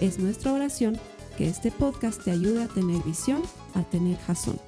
Es nuestra oración que este podcast te ayude a tener visión, a tener jazón.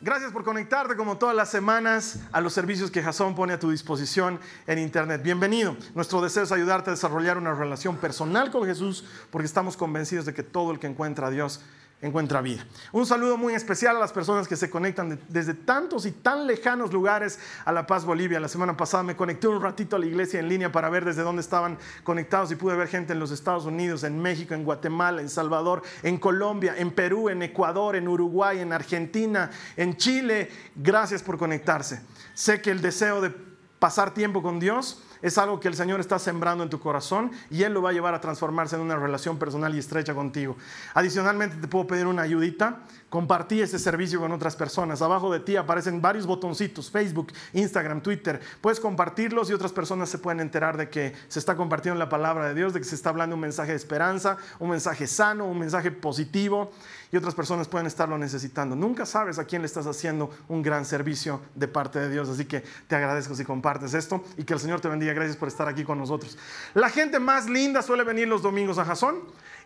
Gracias por conectarte como todas las semanas a los servicios que Jason pone a tu disposición en Internet. Bienvenido. Nuestro deseo es ayudarte a desarrollar una relación personal con Jesús porque estamos convencidos de que todo el que encuentra a Dios encuentra vida. Un saludo muy especial a las personas que se conectan desde tantos y tan lejanos lugares a La Paz, Bolivia. La semana pasada me conecté un ratito a la iglesia en línea para ver desde dónde estaban conectados y pude ver gente en los Estados Unidos, en México, en Guatemala, en Salvador, en Colombia, en Perú, en Ecuador, en Uruguay, en Argentina, en Chile. Gracias por conectarse. Sé que el deseo de pasar tiempo con Dios es algo que el Señor está sembrando en tu corazón y Él lo va a llevar a transformarse en una relación personal y estrecha contigo. Adicionalmente te puedo pedir una ayudita. Compartí este servicio con otras personas. Abajo de ti aparecen varios botoncitos, Facebook, Instagram, Twitter. Puedes compartirlos y otras personas se pueden enterar de que se está compartiendo la palabra de Dios, de que se está hablando un mensaje de esperanza, un mensaje sano, un mensaje positivo y otras personas pueden estarlo necesitando. Nunca sabes a quién le estás haciendo un gran servicio de parte de Dios. Así que te agradezco si compartes esto y que el Señor te bendiga. Gracias por estar aquí con nosotros. La gente más linda suele venir los domingos a Jasón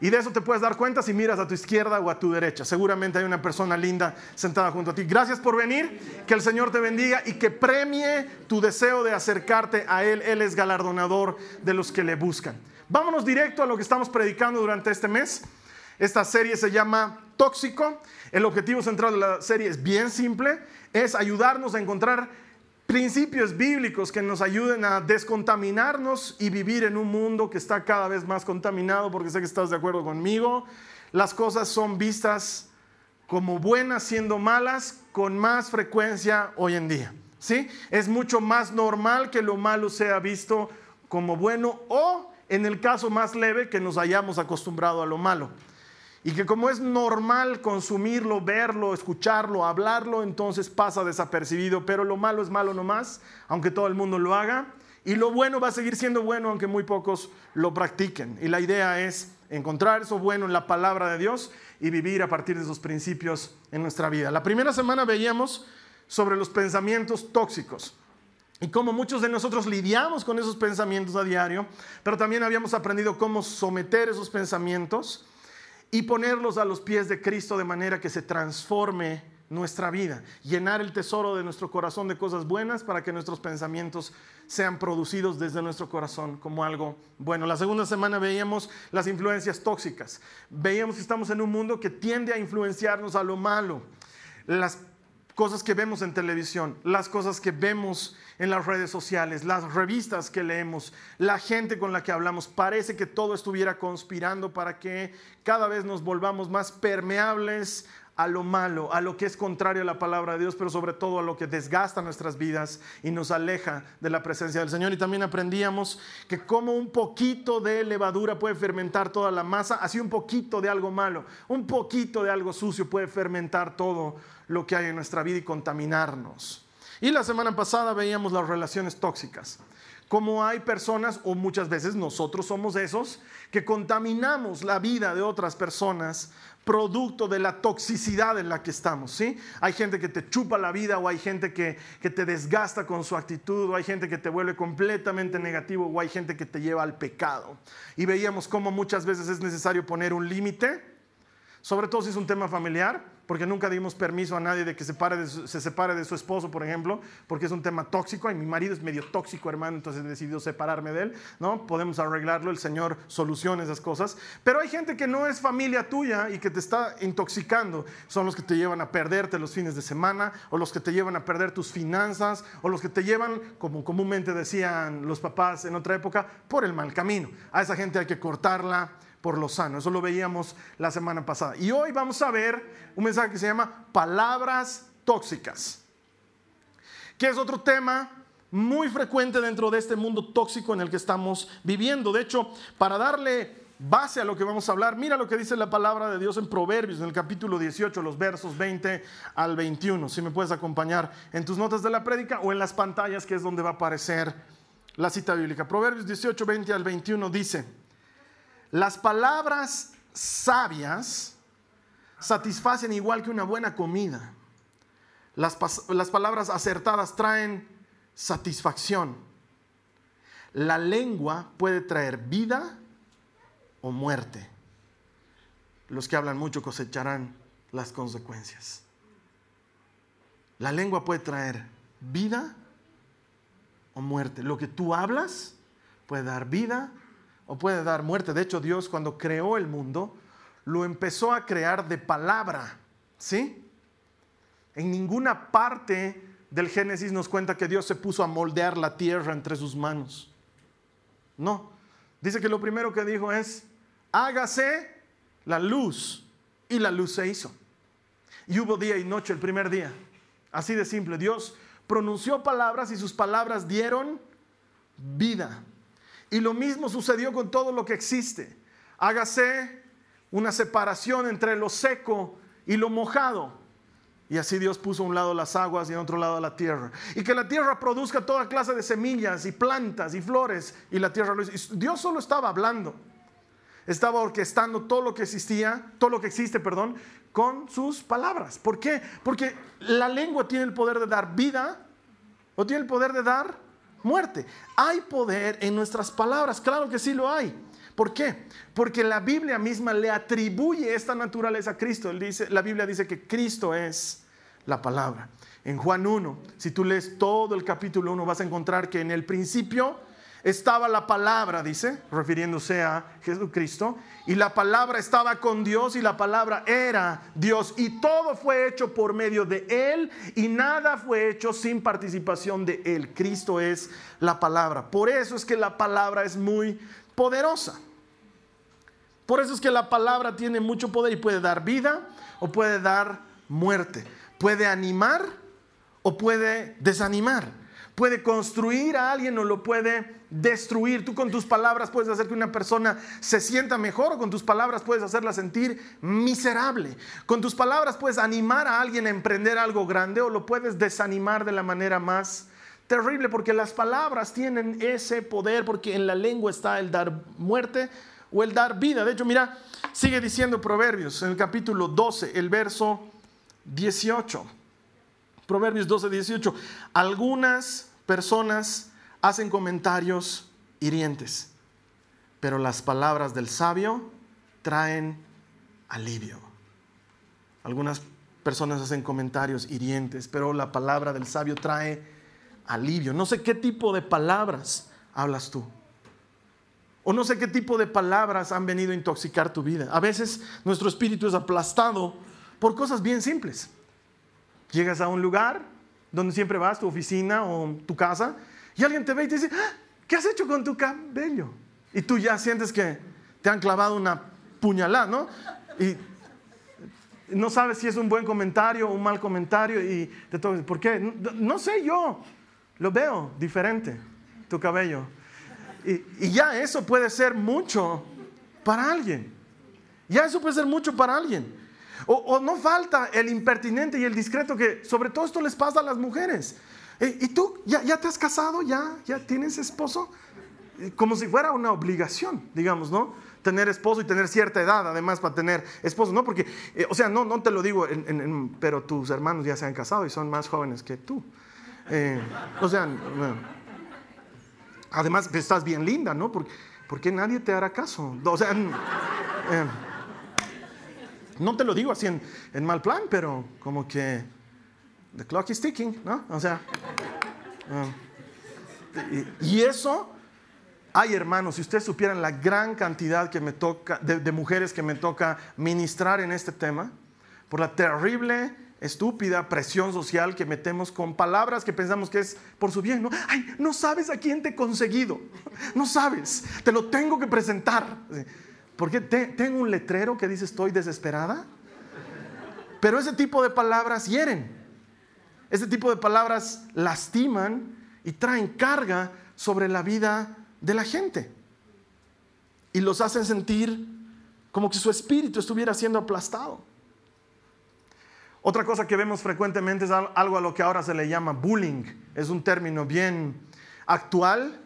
y de eso te puedes dar cuenta si miras a tu izquierda o a tu derecha. Seguramente hay una persona linda sentada junto a ti. Gracias por venir. Que el Señor te bendiga y que premie tu deseo de acercarte a Él. Él es galardonador de los que le buscan. Vámonos directo a lo que estamos predicando durante este mes. Esta serie se llama Tóxico. El objetivo central de la serie es bien simple, es ayudarnos a encontrar principios bíblicos que nos ayuden a descontaminarnos y vivir en un mundo que está cada vez más contaminado, porque sé que estás de acuerdo conmigo. Las cosas son vistas como buenas siendo malas con más frecuencia hoy en día. ¿sí? Es mucho más normal que lo malo sea visto como bueno o en el caso más leve que nos hayamos acostumbrado a lo malo. Y que como es normal consumirlo, verlo, escucharlo, hablarlo, entonces pasa desapercibido. Pero lo malo es malo nomás, aunque todo el mundo lo haga. Y lo bueno va a seguir siendo bueno, aunque muy pocos lo practiquen. Y la idea es encontrar eso bueno en la palabra de Dios y vivir a partir de esos principios en nuestra vida. La primera semana veíamos sobre los pensamientos tóxicos y cómo muchos de nosotros lidiamos con esos pensamientos a diario, pero también habíamos aprendido cómo someter esos pensamientos y ponerlos a los pies de Cristo de manera que se transforme nuestra vida, llenar el tesoro de nuestro corazón de cosas buenas para que nuestros pensamientos sean producidos desde nuestro corazón como algo bueno. La segunda semana veíamos las influencias tóxicas, veíamos que estamos en un mundo que tiende a influenciarnos a lo malo, las cosas que vemos en televisión, las cosas que vemos en las redes sociales, las revistas que leemos, la gente con la que hablamos, parece que todo estuviera conspirando para que cada vez nos volvamos más permeables a lo malo, a lo que es contrario a la palabra de Dios, pero sobre todo a lo que desgasta nuestras vidas y nos aleja de la presencia del Señor. Y también aprendíamos que como un poquito de levadura puede fermentar toda la masa, así un poquito de algo malo, un poquito de algo sucio puede fermentar todo lo que hay en nuestra vida y contaminarnos. Y la semana pasada veíamos las relaciones tóxicas. Como hay personas, o muchas veces nosotros somos esos, que contaminamos la vida de otras personas producto de la toxicidad en la que estamos. ¿sí? Hay gente que te chupa la vida o hay gente que, que te desgasta con su actitud o hay gente que te vuelve completamente negativo o hay gente que te lleva al pecado. Y veíamos cómo muchas veces es necesario poner un límite, sobre todo si es un tema familiar porque nunca dimos permiso a nadie de que se, se separe de su esposo, por ejemplo, porque es un tema tóxico y mi marido es medio tóxico, hermano, entonces he decidido separarme de él, ¿no? Podemos arreglarlo, el Señor soluciona esas cosas, pero hay gente que no es familia tuya y que te está intoxicando, son los que te llevan a perderte los fines de semana o los que te llevan a perder tus finanzas o los que te llevan, como comúnmente decían los papás en otra época, por el mal camino. A esa gente hay que cortarla por lo sano. Eso lo veíamos la semana pasada. Y hoy vamos a ver un mensaje que se llama palabras tóxicas, que es otro tema muy frecuente dentro de este mundo tóxico en el que estamos viviendo. De hecho, para darle base a lo que vamos a hablar, mira lo que dice la palabra de Dios en Proverbios, en el capítulo 18, los versos 20 al 21. Si me puedes acompañar en tus notas de la prédica o en las pantallas, que es donde va a aparecer la cita bíblica. Proverbios 18, 20 al 21 dice, las palabras sabias satisfacen igual que una buena comida. Las, palabras acertadas traen satisfacción. La lengua puede traer vida o muerte. Los que hablan mucho cosecharán las consecuencias. La lengua puede traer vida o muerte. Lo que tú hablas puede dar vida o puede dar muerte. De hecho, Dios cuando creó el mundo, lo empezó a crear de palabra. ¿Sí? En ninguna parte del Génesis nos cuenta que Dios se puso a moldear la tierra entre sus manos. No. Dice que lo primero que dijo es, hágase la luz. Y la luz se hizo. Y hubo día y noche el primer día. Así de simple. Dios pronunció palabras y sus palabras dieron vida. Y lo mismo sucedió con todo lo que existe. Hágase una separación entre lo seco y lo mojado. Y así Dios puso a un lado las aguas y a otro lado la tierra. Y que la tierra produzca toda clase de semillas y plantas y flores. Y la tierra lo hizo. Dios solo estaba hablando. Estaba orquestando todo lo que existía, todo lo que existe, perdón, con sus palabras. ¿Por qué? Porque la lengua tiene el poder de dar vida o tiene el poder de dar muerte. Hay poder en nuestras palabras, claro que sí lo hay. ¿Por qué? Porque la Biblia misma le atribuye esta naturaleza a Cristo. dice, la Biblia dice que Cristo es la palabra. En Juan 1, si tú lees todo el capítulo 1, vas a encontrar que en el principio estaba la palabra, dice, refiriéndose a Jesucristo, y la palabra estaba con Dios y la palabra era Dios, y todo fue hecho por medio de Él y nada fue hecho sin participación de Él. Cristo es la palabra. Por eso es que la palabra es muy poderosa. Por eso es que la palabra tiene mucho poder y puede dar vida o puede dar muerte. Puede animar o puede desanimar. Puede construir a alguien o lo puede destruir. Tú con tus palabras puedes hacer que una persona se sienta mejor o con tus palabras puedes hacerla sentir miserable. Con tus palabras puedes animar a alguien a emprender algo grande o lo puedes desanimar de la manera más terrible porque las palabras tienen ese poder porque en la lengua está el dar muerte o el dar vida. De hecho, mira, sigue diciendo Proverbios en el capítulo 12, el verso 18. Proverbios 12, 18. Algunas personas hacen comentarios hirientes, pero las palabras del sabio traen alivio. Algunas personas hacen comentarios hirientes, pero la palabra del sabio trae alivio. No sé qué tipo de palabras hablas tú. O no sé qué tipo de palabras han venido a intoxicar tu vida. A veces nuestro espíritu es aplastado por cosas bien simples. Llegas a un lugar donde siempre vas, tu oficina o tu casa, y alguien te ve y te dice, ah, ¿qué has hecho con tu cabello? Y tú ya sientes que te han clavado una puñalada, ¿no? Y no sabes si es un buen comentario o un mal comentario y te toca, ¿por qué? no sé yo, lo veo diferente, tu cabello. Y, ya eso puede ser mucho para alguien. Ya eso puede ser mucho para alguien. O, no falta el impertinente y el discreto que sobre todo esto les pasa a las mujeres. Eh, ¿Y tú ya, te has casado? ¿Ya, ¿Ya tienes esposo? Eh, como si fuera una obligación, digamos, ¿no? Tener esposo y tener cierta edad, además, para tener esposo, ¿no? Porque, eh, o sea, no, no te lo digo, pero tus hermanos ya se han casado y son más jóvenes que tú. o sea, Además, estás bien linda, ¿no? ¿Por, qué nadie te hará caso? O sea, no te lo digo así en, mal plan, pero como que the clock is ticking, ¿no? O sea, eh, y, eso, ay hermanos, si ustedes supieran la gran cantidad que me toca, de mujeres que me toca ministrar en este tema, por la terrible estúpida presión social que metemos con palabras que pensamos que es por su bien. No, ay, no sabes a quién te he conseguido. No sabes, te lo tengo que presentar. Porque tengo un letrero que dice estoy desesperada. Pero ese tipo de palabras hieren. Ese tipo de palabras lastiman y traen carga sobre la vida de la gente. Y los hacen sentir como que su espíritu estuviera siendo aplastado. Otra cosa que vemos frecuentemente es algo a lo que ahora se le llama bullying. Es un término bien actual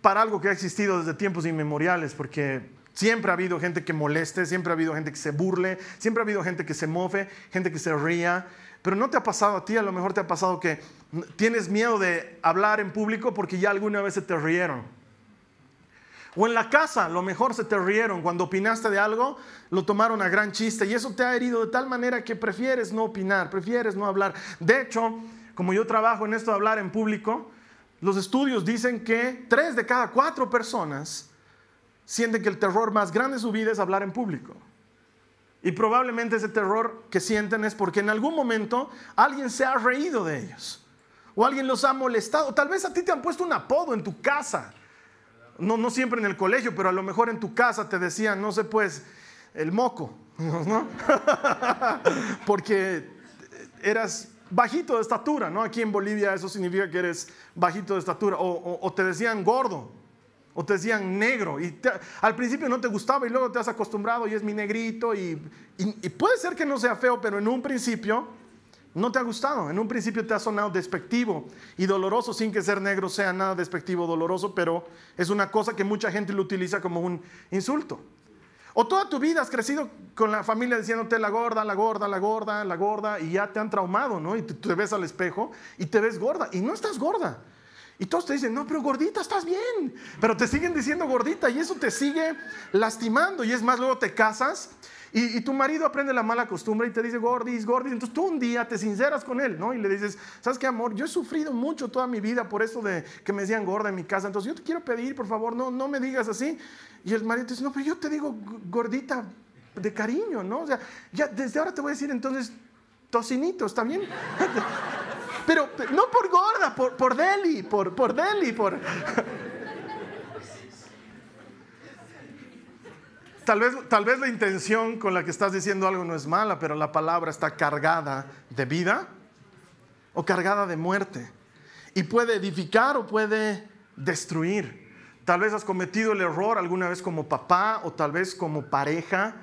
para algo que ha existido desde tiempos inmemoriales, porque siempre ha habido gente que moleste, siempre ha habido gente que se burle, siempre ha habido gente que se mofe, gente que se ría. Pero no te ha pasado a ti, a lo mejor te ha pasado que tienes miedo de hablar en público porque ya alguna vez se te rieron. O en la casa, lo mejor se te rieron. Cuando opinaste de algo, lo tomaron a gran chiste. Y eso te ha herido de tal manera que prefieres no opinar, prefieres no hablar. De hecho, como yo trabajo en esto de hablar en público, los estudios dicen que tres de cada cuatro personas sienten que el terror más grande de su vida es hablar en público. Y probablemente ese terror que sienten es porque en algún momento alguien se ha reído de ellos. O alguien los ha molestado. Tal vez a ti te han puesto un apodo en tu casa no, no siempre en el colegio, pero a lo mejor en tu casa te decían, no sé, pues, el moco, ¿no? Porque eras bajito de estatura, ¿no? Aquí en Bolivia eso significa que eres bajito de estatura, o, te decían gordo, o te decían negro, y al principio no te gustaba y luego te has acostumbrado y es mi negrito, y puede ser que no sea feo, pero en un principio no te ha gustado. En un principio te ha sonado despectivo y doloroso, sin que ser negro sea nada despectivo o doloroso, pero es una cosa que mucha gente lo utiliza como un insulto. O toda tu vida has crecido con la familia diciéndote la gorda, la gorda, la gorda, la gorda, y ya te han traumado, ¿no? Y te, te ves al espejo y te ves gorda, y no estás gorda. Y todos te dicen, no, pero gordita, estás bien. Pero te siguen diciendo gordita y eso te sigue lastimando. Y es más, luego te casas y, tu marido aprende la mala costumbre y te dice, gordis, gordis. Entonces tú un día te sinceras con él, ¿no? Y le dices, ¿sabes qué, amor? Yo he sufrido mucho toda mi vida por eso de que me decían gorda en mi casa. Entonces yo te quiero pedir, por favor, no, no me digas así. Y el marido te dice, no, pero yo te digo gordita de cariño, ¿no? O sea, ya desde ahora te voy a decir entonces tocinito, ¿está bien? pero, no por gorda, por, deli, por, por deli, por... Tal vez, tal vez la intención con la que estás diciendo algo no es mala, pero la palabra está cargada de vida o cargada de muerte. Y puede edificar o puede destruir. Tal vez has cometido el error alguna vez como papá o tal vez como pareja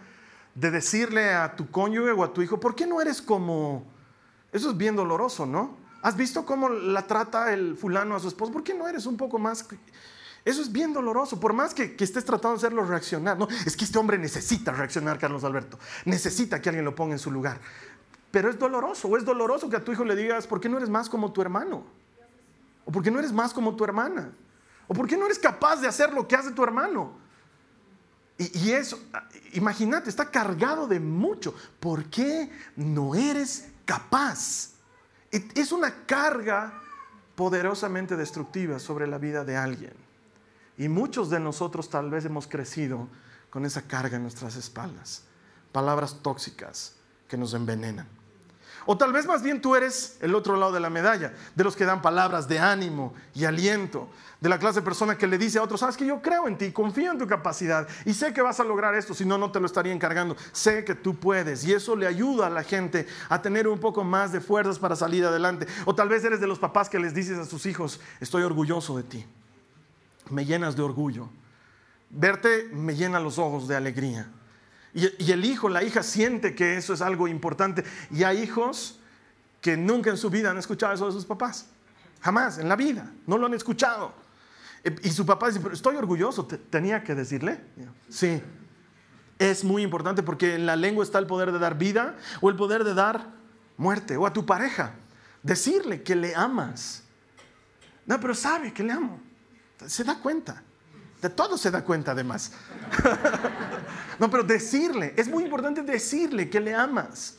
de decirle a tu cónyuge o a tu hijo, ¿por qué no eres como... Eso es bien doloroso, ¿no? ¿Has visto cómo la trata el fulano a su esposo? ¿Por qué no eres un poco más eso es bien doloroso, por más que, estés tratando de hacerlo reaccionar. Es que este hombre necesita reaccionar, Carlos Alberto. Necesita que alguien lo ponga en su lugar. Pero es doloroso, o es doloroso que a tu hijo le digas, ¿por qué no eres más como tu hermano? ¿O por qué no eres más como tu hermana? ¿O por qué no eres capaz de hacer lo que hace tu hermano? Y, y eso, imagínate, está cargado de mucho. ¿Por qué no eres capaz? Es una carga poderosamente destructiva sobre la vida de alguien. Y muchos de nosotros tal vez hemos crecido con esa carga en nuestras espaldas. Palabras tóxicas que nos envenenan. O tal vez más bien tú eres el otro lado de la medalla, de los que dan palabras de ánimo y aliento, de la clase de persona que le dice a otros, sabes que yo creo en ti, confío en tu capacidad y sé que vas a lograr esto, si no, no te lo estaría encargando, sé que tú puedes y eso le ayuda a la gente a tener un poco más de fuerzas para salir adelante. O tal vez eres de los papás que les dices a sus hijos, estoy orgulloso de ti me llenas de orgullo. Verte me llena los ojos de alegría. Y, el hijo, la hija siente que eso es algo importante. Y hay hijos que nunca en su vida han escuchado eso de sus papás. Jamás, en la vida. No lo han escuchado. Y su papá dice, pero estoy orgulloso. ¿Tenía que decirle? Sí. Es muy importante porque en la lengua está el poder de dar vida o el poder de dar muerte. O a tu pareja. Decirle que le amas. No, pero sabe que le amo. Se da cuenta. De todo se da cuenta además. no, pero decirle, es muy importante decirle que le amas.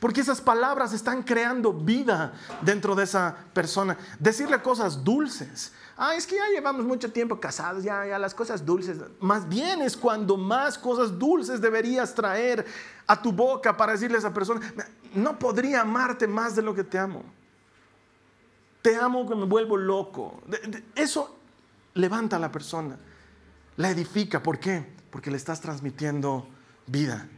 Porque esas palabras están creando vida dentro de esa persona. Decirle cosas dulces. Ah, es que ya llevamos mucho tiempo casados, ya, ya las cosas dulces. Más bien es cuando más cosas dulces deberías traer a tu boca para decirle a esa persona, no podría amarte más de lo que te amo. Te amo que me vuelvo loco. Eso levanta a la persona, la edifica. ¿Por qué? Porque le estás transmitiendo vida.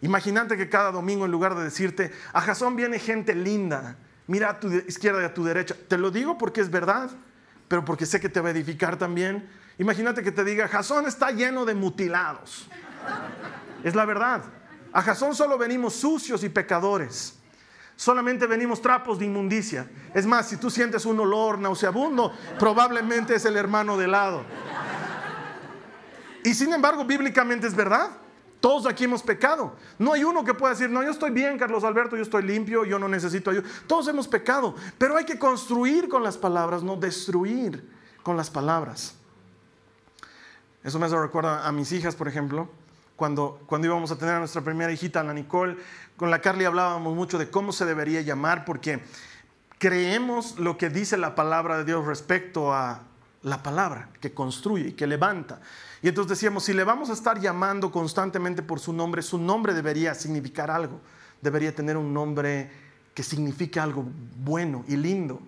Imagínate que cada domingo en lugar de decirte, a Jasón viene gente linda, mira a tu izquierda y a tu derecha. Te lo digo porque es verdad, pero porque sé que te va a edificar también. Imagínate que te diga, Jasón está lleno de mutilados. Es la verdad. A Jasón solo venimos sucios y pecadores. Solamente venimos trapos de inmundicia. Es más, si tú sientes un olor nauseabundo, probablemente es el hermano de lado. Y sin embargo, bíblicamente es verdad. Todos aquí hemos pecado. No hay uno que pueda decir, no, yo estoy bien, Carlos Alberto, yo estoy limpio, yo no necesito ayuda. Todos hemos pecado, pero hay que construir con las palabras, no destruir con las palabras. Eso me recuerda a mis hijas, por ejemplo, cuando, cuando íbamos a tener a nuestra primera hijita, la Nicole, con la Carly hablábamos mucho de cómo se debería llamar, porque creemos lo que dice la palabra de Dios respecto a la palabra que construye y que levanta. Y entonces decíamos, si le vamos a estar llamando constantemente por su nombre, su nombre debería significar algo, debería tener un nombre que signifique algo bueno y lindo.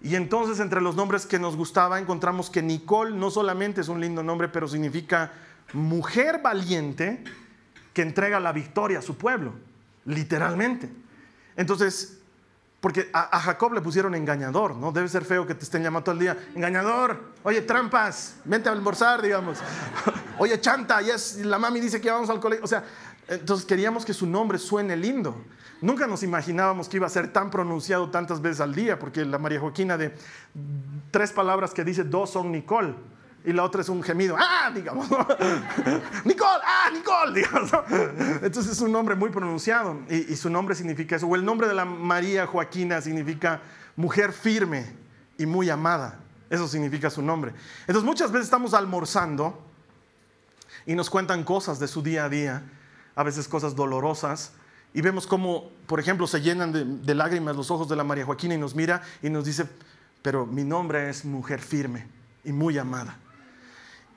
Y entonces entre los nombres que nos gustaba encontramos que Nicole no solamente es un lindo nombre, pero significa mujer valiente que entrega la victoria a su pueblo, literalmente. Entonces, porque a, Jacob le pusieron engañador, ¿no? Debe ser feo que te estén llamando todo el día, engañador, oye, trampas, vente a almorzar, digamos. oye, chanta, yes, la mami dice que vamos al colegio. O sea, entonces queríamos que su nombre suene lindo. Nunca nos imaginábamos que iba a ser tan pronunciado tantas veces al día, porque la María Joaquina de tres palabras que dice dos son Nicole y la otra es un gemido, ¡ah! digamos, Nicole, ¡ah! Nicole, digamos. Entonces es un nombre muy pronunciado y, su nombre significa eso. O el nombre de la María Joaquina significa mujer firme y muy amada. Eso significa su nombre. Entonces muchas veces estamos almorzando y nos cuentan cosas de su día a día, a veces cosas dolorosas, y vemos cómo, por ejemplo, se llenan de, de lágrimas los ojos de la María Joaquina y nos mira y nos dice, pero mi nombre es mujer firme y muy amada.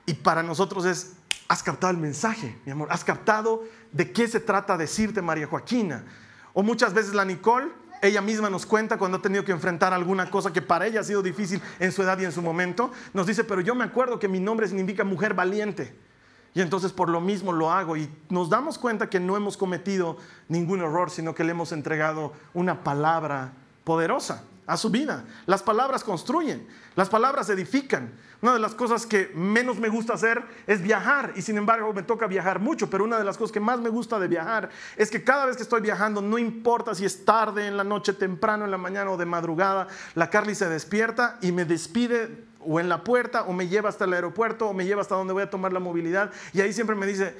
Y para nosotros es, has captado el mensaje, mi amor, has captado de qué se trata decirte María Joaquina. O muchas veces la Nicole, ella misma nos cuenta cuando ha tenido que enfrentar alguna cosa que para ella ha sido difícil en su edad y en su momento, nos dice, pero yo me acuerdo que mi nombre significa mujer valiente. Y entonces por lo mismo lo hago y nos damos cuenta que no hemos cometido ningún error, sino que le hemos entregado una palabra poderosa a su vida. Las palabras construyen, las palabras edifican. Una de las cosas que menos me gusta hacer es viajar y sin embargo me toca viajar mucho, pero una de las cosas que más me gusta de viajar es que cada vez que estoy viajando, no importa si es tarde en la noche, temprano en la mañana o de madrugada, la Carly se despierta y me despide o en la puerta o me lleva hasta el aeropuerto o me lleva hasta donde voy a tomar la movilidad y ahí siempre me dice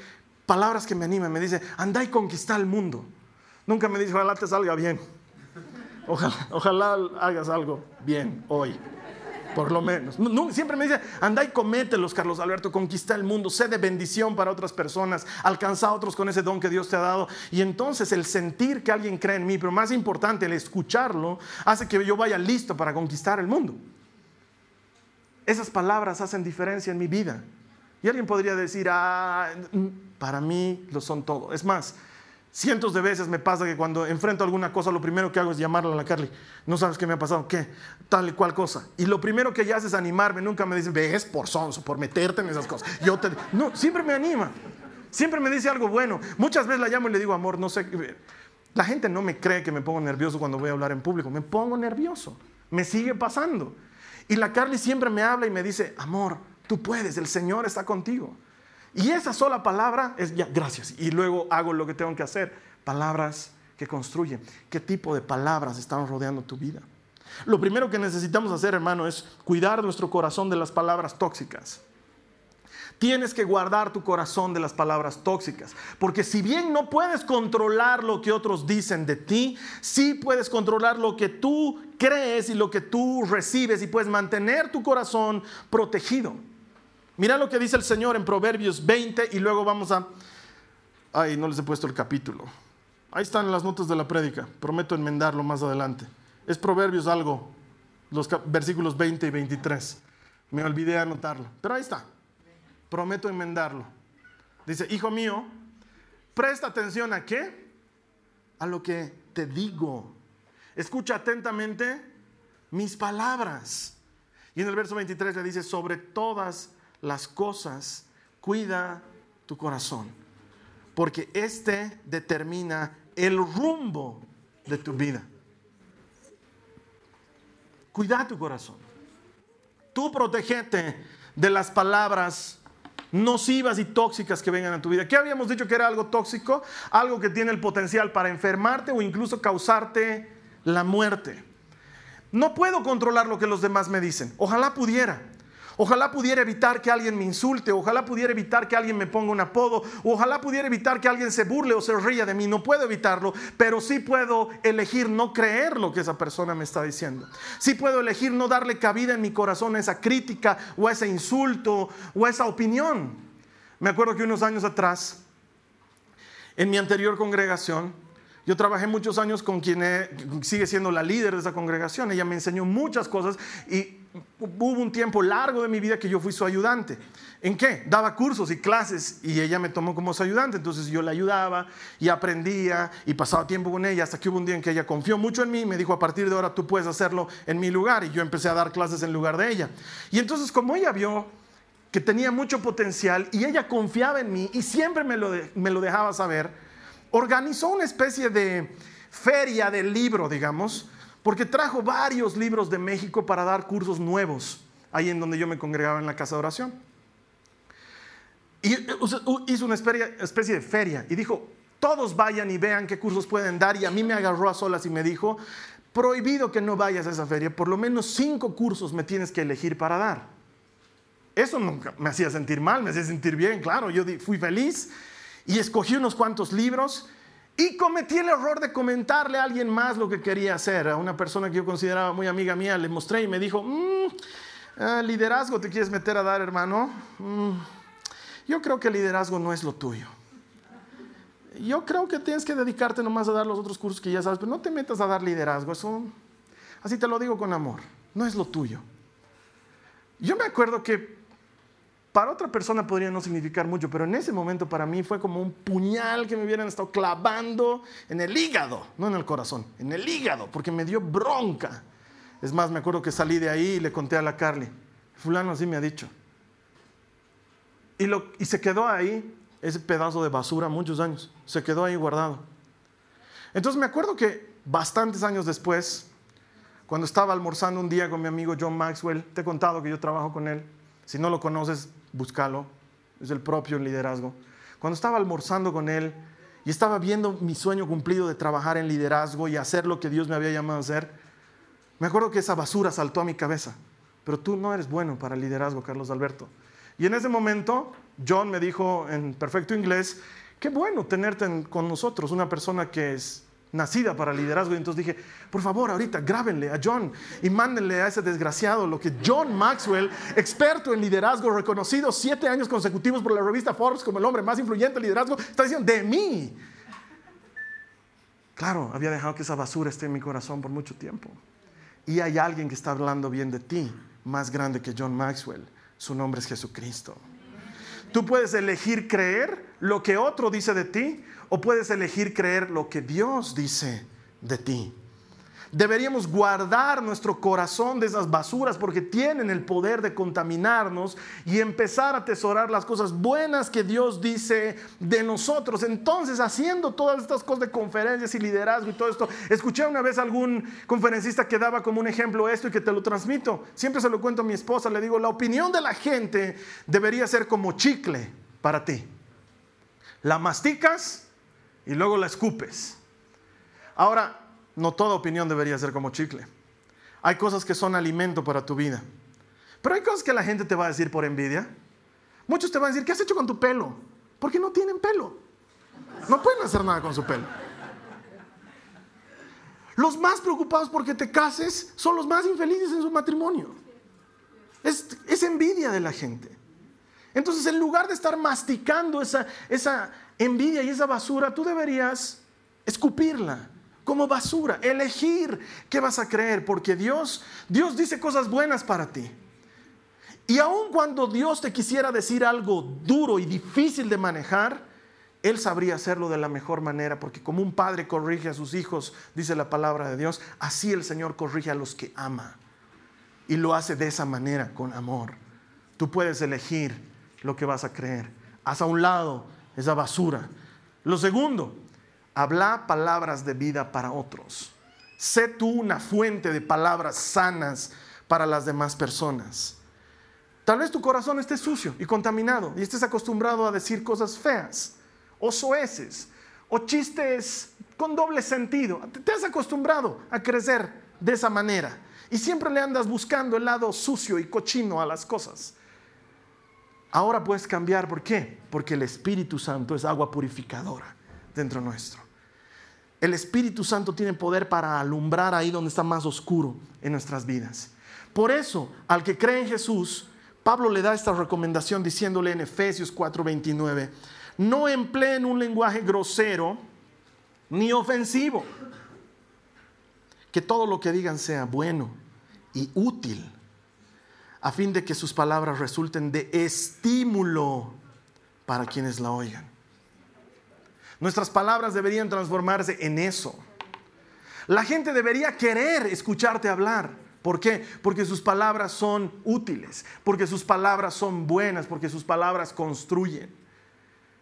palabras que me animan, me dice, anda y conquista el mundo. Nunca me dice, ojalá te salga bien. Ojalá, hagas algo bien hoy por lo menos. siempre me dice, anda y comételos, Carlos Alberto, conquista el mundo, sé de bendición para otras personas, alcanza a otros con ese don que Dios te ha dado. Y entonces el sentir que alguien cree en mí, pero más importante, el escucharlo, hace que yo vaya listo para conquistar el mundo. Esas palabras hacen diferencia en mi vida. Y alguien podría decir, ah, para mí lo son todo. Es más, Cientos de veces me pasa que cuando enfrento alguna cosa, lo primero que hago es llamarla a la Carly. No sabes qué me ha pasado, qué, tal y cual cosa. Y lo primero que ella hace es animarme. Nunca me dice, ves por sonso, por meterte en esas cosas. Yo te, no, siempre me anima. Siempre me dice algo bueno. Muchas veces la llamo y le digo, amor, no sé. La gente no me cree que me pongo nervioso cuando voy a hablar en público. Me pongo nervioso. Me sigue pasando. Y la Carly siempre me habla y me dice, amor, tú puedes, el Señor está contigo. Y esa sola palabra es ya, gracias. Y luego hago lo que tengo que hacer. Palabras que construyen. ¿Qué tipo de palabras están rodeando tu vida? Lo primero que necesitamos hacer, hermano, es cuidar nuestro corazón de las palabras tóxicas. Tienes que guardar tu corazón de las palabras tóxicas, porque si bien no puedes controlar lo que otros dicen de ti, sí puedes controlar lo que tú crees y lo que tú recibes y puedes mantener tu corazón protegido. Mira lo que dice el Señor en Proverbios 20 y luego vamos a... Ay, no les he puesto el capítulo. Ahí están las notas de la prédica. Prometo enmendarlo más adelante. Es Proverbios algo, los versículos 20 y 23. Me olvidé anotarlo. Pero ahí está. Prometo enmendarlo. Dice, hijo mío, presta atención a qué? A lo que te digo. Escucha atentamente mis palabras. Y en el verso 23 le dice, sobre todas las cosas, cuida tu corazón, porque este determina el rumbo de tu vida. Cuida tu corazón. Tú protegete de las palabras nocivas y tóxicas que vengan a tu vida. ¿Qué habíamos dicho que era algo tóxico? Algo que tiene el potencial para enfermarte o incluso causarte la muerte. No puedo controlar lo que los demás me dicen. Ojalá pudiera. Ojalá pudiera evitar que alguien me insulte, ojalá pudiera evitar que alguien me ponga un apodo, ojalá pudiera evitar que alguien se burle o se ría de mí. No puedo evitarlo, pero sí puedo elegir no creer lo que esa persona me está diciendo. Sí puedo elegir no darle cabida en mi corazón a esa crítica o a ese insulto o a esa opinión. Me acuerdo que unos años atrás, en mi anterior congregación, yo trabajé muchos años con quien sigue siendo la líder de esa congregación. Ella me enseñó muchas cosas y hubo un tiempo largo de mi vida que yo fui su ayudante. ¿En qué? Daba cursos y clases y ella me tomó como su ayudante. Entonces yo la ayudaba y aprendía y pasaba tiempo con ella hasta que hubo un día en que ella confió mucho en mí y me dijo, a partir de ahora tú puedes hacerlo en mi lugar. Y yo empecé a dar clases en lugar de ella. Y entonces como ella vio que tenía mucho potencial y ella confiaba en mí y siempre me lo, me lo dejaba saber, organizó una especie de feria del libro, digamos, porque trajo varios libros de México para dar cursos nuevos, ahí en donde yo me congregaba en la casa de oración. Y eh, hizo una especie de feria y dijo, todos vayan y vean qué cursos pueden dar. Y a mí me agarró a solas y me dijo, prohibido que no vayas a esa feria, por lo menos cinco cursos me tienes que elegir para dar. Eso me hacía sentir mal, me hacía sentir bien, claro, yo fui feliz y escogí unos cuantos libros y cometí el error de comentarle a alguien más lo que quería hacer. A una persona que yo consideraba muy amiga mía, le mostré y me dijo, mm, ah, liderazgo te quieres meter a dar, hermano. Mm, yo creo que el liderazgo no es lo tuyo. Yo creo que tienes que dedicarte nomás a dar los otros cursos que ya sabes, pero no te metas a dar liderazgo. Eso, así te lo digo con amor, no es lo tuyo. Yo me acuerdo que para otra persona podría no significar mucho, pero en ese momento para mí fue como un puñal que me hubieran estado clavando en el hígado, no en el corazón, en el hígado, porque me dio bronca. Es más, me acuerdo que salí de ahí y le conté a la Carly, fulano así me ha dicho. Y, lo, y se quedó ahí, ese pedazo de basura, muchos años, se quedó ahí guardado. Entonces me acuerdo que bastantes años después, cuando estaba almorzando un día con mi amigo John Maxwell, te he contado que yo trabajo con él, si no lo conoces, búscalo, es el propio liderazgo. Cuando estaba almorzando con él y estaba viendo mi sueño cumplido de trabajar en liderazgo y hacer lo que Dios me había llamado a hacer, me acuerdo que esa basura saltó a mi cabeza. Pero tú no eres bueno para el liderazgo, Carlos Alberto. Y en ese momento, John me dijo en perfecto inglés, qué bueno tenerte con nosotros, una persona que es nacida para liderazgo. Y entonces dije, por favor, ahorita grábenle a John y mándenle a ese desgraciado lo que John Maxwell, experto en liderazgo, reconocido siete años consecutivos por la revista Forbes como el hombre más influyente en liderazgo, está diciendo de mí. Claro, había dejado que esa basura esté en mi corazón por mucho tiempo. Y hay alguien que está hablando bien de ti, más grande que John Maxwell. Su nombre es Jesucristo. Tú puedes elegir creer lo que otro dice de ti o puedes elegir creer lo que Dios dice de ti. Deberíamos guardar nuestro corazón de esas basuras porque tienen el poder de contaminarnos y empezar a atesorar las cosas buenas que Dios dice de nosotros. Entonces, haciendo todas estas cosas de conferencias y liderazgo y todo esto, escuché una vez a algún conferencista que daba como un ejemplo esto y que te lo transmito. Siempre se lo cuento a mi esposa, le digo, la opinión de la gente debería ser como chicle para ti. La masticas y luego la escupes. Ahora, no toda opinión debería ser como chicle. Hay cosas que son alimento para tu vida. Pero hay cosas que la gente te va a decir por envidia. Muchos te van a decir, ¿qué has hecho con tu pelo? Porque no tienen pelo. No pueden hacer nada con su pelo. Los más preocupados porque te cases son los más infelices en su matrimonio. Es, envidia de la gente. Entonces, en lugar de estar masticando esa, esa envidia y esa basura, tú deberías escupirla como basura, elegir qué vas a creer, porque Dios, Dios dice cosas buenas para ti. Y aun cuando Dios te quisiera decir algo duro y difícil de manejar, Él sabría hacerlo de la mejor manera, porque como un padre corrige a sus hijos, dice la palabra de Dios, así el Señor corrige a los que ama. Y lo hace de esa manera, con amor. Tú puedes elegir lo que vas a creer. Haz a un lado esa basura. Lo segundo, habla palabras de vida para otros. Sé tú una fuente de palabras sanas para las demás personas. Tal vez tu corazón esté sucio y contaminado y estés acostumbrado a decir cosas feas o soeces o chistes con doble sentido. Te has acostumbrado a crecer de esa manera y siempre le andas buscando el lado sucio y cochino a las cosas. Ahora puedes cambiar, ¿por qué? Porque el Espíritu Santo es agua purificadora dentro nuestro. El Espíritu Santo tiene poder para alumbrar ahí donde está más oscuro en nuestras vidas. Por eso, al que cree en Jesús, Pablo le da esta recomendación diciéndole en Efesios 4:29, no empleen un lenguaje grosero ni ofensivo, que todo lo que digan sea bueno y útil, a fin de que sus palabras resulten de estímulo para quienes la oigan. Nuestras palabras deberían transformarse en eso. La gente debería querer escucharte hablar. ¿Por qué? Porque sus palabras son útiles, porque sus palabras son buenas, porque sus palabras construyen.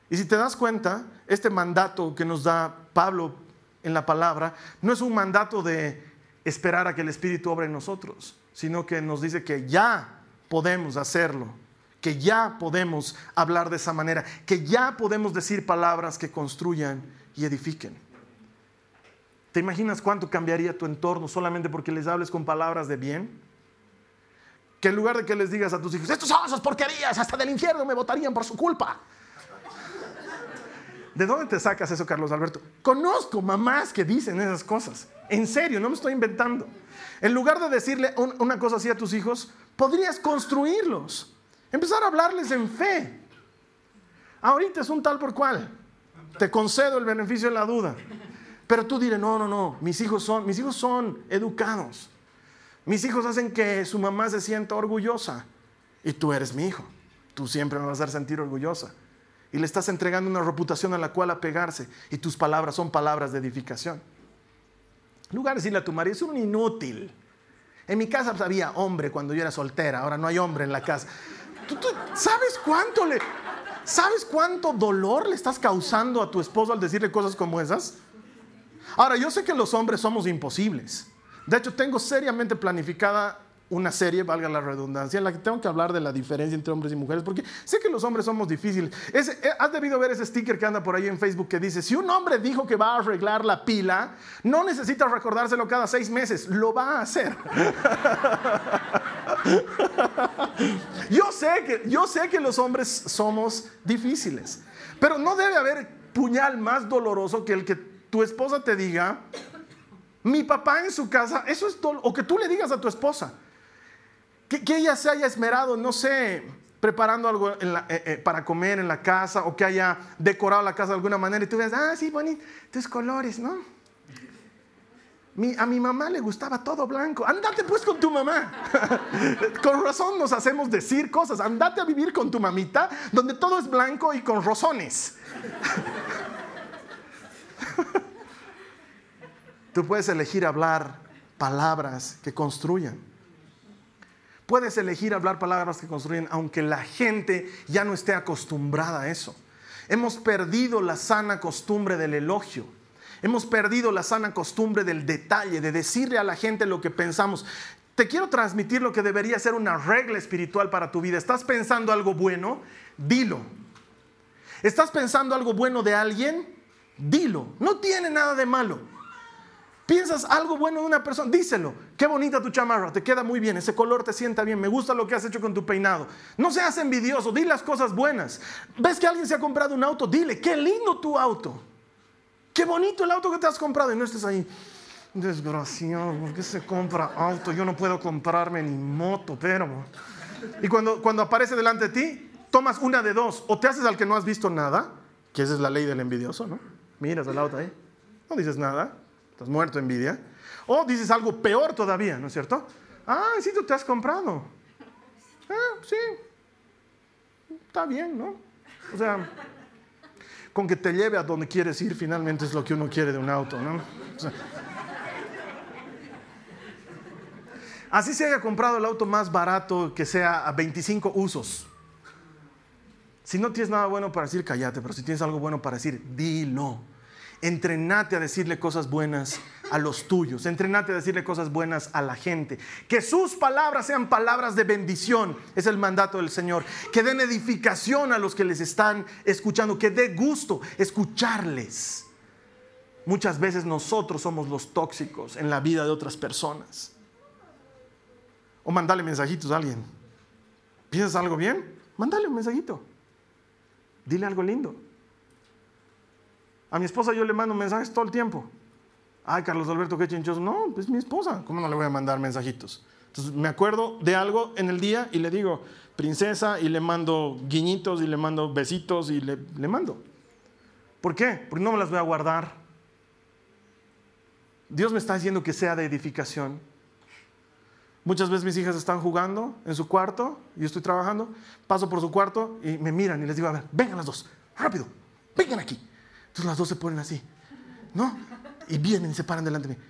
Y si te das cuenta, este mandato que nos da Pablo en la palabra no es un mandato de esperar a que el Espíritu obre en nosotros, sino que nos dice que ya podemos hacerlo, que ya podemos hablar de esa manera, que ya podemos decir palabras que construyan y edifiquen. ¿Te imaginas cuánto cambiaría tu entorno solamente porque les hables con palabras de bien? Que en lugar de que les digas a tus hijos, estos esas porquerías, hasta del infierno me votarían por su culpa. ¿De dónde te sacas eso, Carlos Alberto? Conozco mamás que dicen esas cosas. En serio, no me estoy inventando. En lugar de decirle una cosa así a tus hijos, podrías construirlos. Empezar a hablarles en fe. Ahorita es un tal por cual. Te concedo el beneficio de la duda. Pero tú diré, no, no, no, mis hijos son, mis hijos son educados. Mis hijos hacen que su mamá se sienta orgullosa. Y tú eres mi hijo. Tú siempre me vas a hacer sentir orgullosa. Y le estás entregando una reputación a la cual apegarse. Y tus palabras son palabras de edificación. En lugar de decirle a tu marido, es un inútil. En mi casa había hombre cuando yo era soltera. Ahora no hay hombre en la casa. ¿Tú, sabes cuánto le... ¿Sabes cuánto dolor le estás causando a tu esposo al decirle cosas como esas? Ahora, yo sé que los hombres somos imposibles. De hecho, tengo seriamente planificada una serie, valga la redundancia, en la que tengo que hablar de la diferencia entre hombres y mujeres, porque sé que los hombres somos difíciles. Eh, has debido ver ese sticker que anda por ahí en Facebook que dice, si un hombre dijo que va a arreglar la pila, no necesita recordárselo cada seis meses, lo va a hacer. yo, sé que, yo sé que los hombres somos difíciles, pero no debe haber puñal más doloroso que el que tu esposa te diga, mi papá en su casa, eso es todo, o que tú le digas a tu esposa, que, ella se haya esmerado, no sé, preparando algo eh, eh, para comer en la casa, o que haya decorado la casa de alguna manera, y tú ves, ah, sí, bonito, tus colores, ¿no? a mi mamá le gustaba todo blanco. Andate pues con tu mamá. con razón nos hacemos decir cosas. Andate a vivir con tu mamita, donde todo es blanco y con rosones. Tú puedes elegir hablar palabras que construyan. Puedes elegir hablar palabras que construyen aunque la gente ya no esté acostumbrada a eso. Hemos perdido la sana costumbre del elogio. Hemos perdido la sana costumbre del detalle, de decirle a la gente lo que pensamos. Te quiero transmitir lo que debería ser una regla espiritual para tu vida. ¿Estás pensando algo bueno? Dilo. ¿Estás pensando algo bueno de alguien? Dilo. No tiene nada de malo. Piensas algo bueno de una persona, díselo. Qué bonita tu chamarra, te queda muy bien, ese color te sienta bien, me gusta lo que has hecho con tu peinado. No seas envidioso, di las cosas buenas. ¿Ves que alguien se ha comprado un auto? Dile, qué lindo tu auto. Qué bonito el auto que te has comprado y no estés ahí. Desgraciado, ¿por qué se compra auto? Yo no puedo comprarme ni moto, pero... Y cuando, cuando aparece delante de ti, tomas una de dos. O te haces al que no has visto nada, que esa es la ley del envidioso, ¿no? Miras al auto ahí, no dices nada Estás muerto de envidia. O dices algo peor todavía, ¿no es cierto? Ah, sí, tú te has comprado. Ah, sí. Está bien, ¿no? O sea, con que te lleve a donde quieres ir finalmente es lo que uno quiere de un auto, ¿no? así se haya comprado el auto más barato que sea a 25 usos. Si no tienes nada bueno para decir, cállate, pero si tienes algo bueno para decir, dilo entrenate a decirle cosas buenas a los tuyos. Entrenate a decirle cosas buenas a la gente. Que sus palabras sean palabras de bendición. Es el mandato del Señor. Que den edificación a los que les están escuchando. Que dé gusto escucharles. Muchas veces nosotros somos los tóxicos en la vida de otras personas. O mandale mensajitos a alguien. ¿Piensas algo bien? Mándale un mensajito. Dile algo lindo. A mi esposa yo le mando mensajes todo el tiempo. Ay, Carlos Alberto, qué chinchoso. No, es mi esposa. ¿Cómo no le voy a mandar mensajitos? Entonces me acuerdo de algo en el día y le digo, princesa, y le mando guiñitos y le mando besitos y le, mando. ¿Por qué? Porque no me las voy a guardar. Dios me está diciendo que sea de edificación. Muchas veces mis hijas están jugando en su cuarto yo estoy trabajando, paso por su cuarto y me miran y les digo, a ver, vengan las dos, rápido, vengan aquí. Las dos se ponen así, ¿no? Y vienen y se paran delante de mí.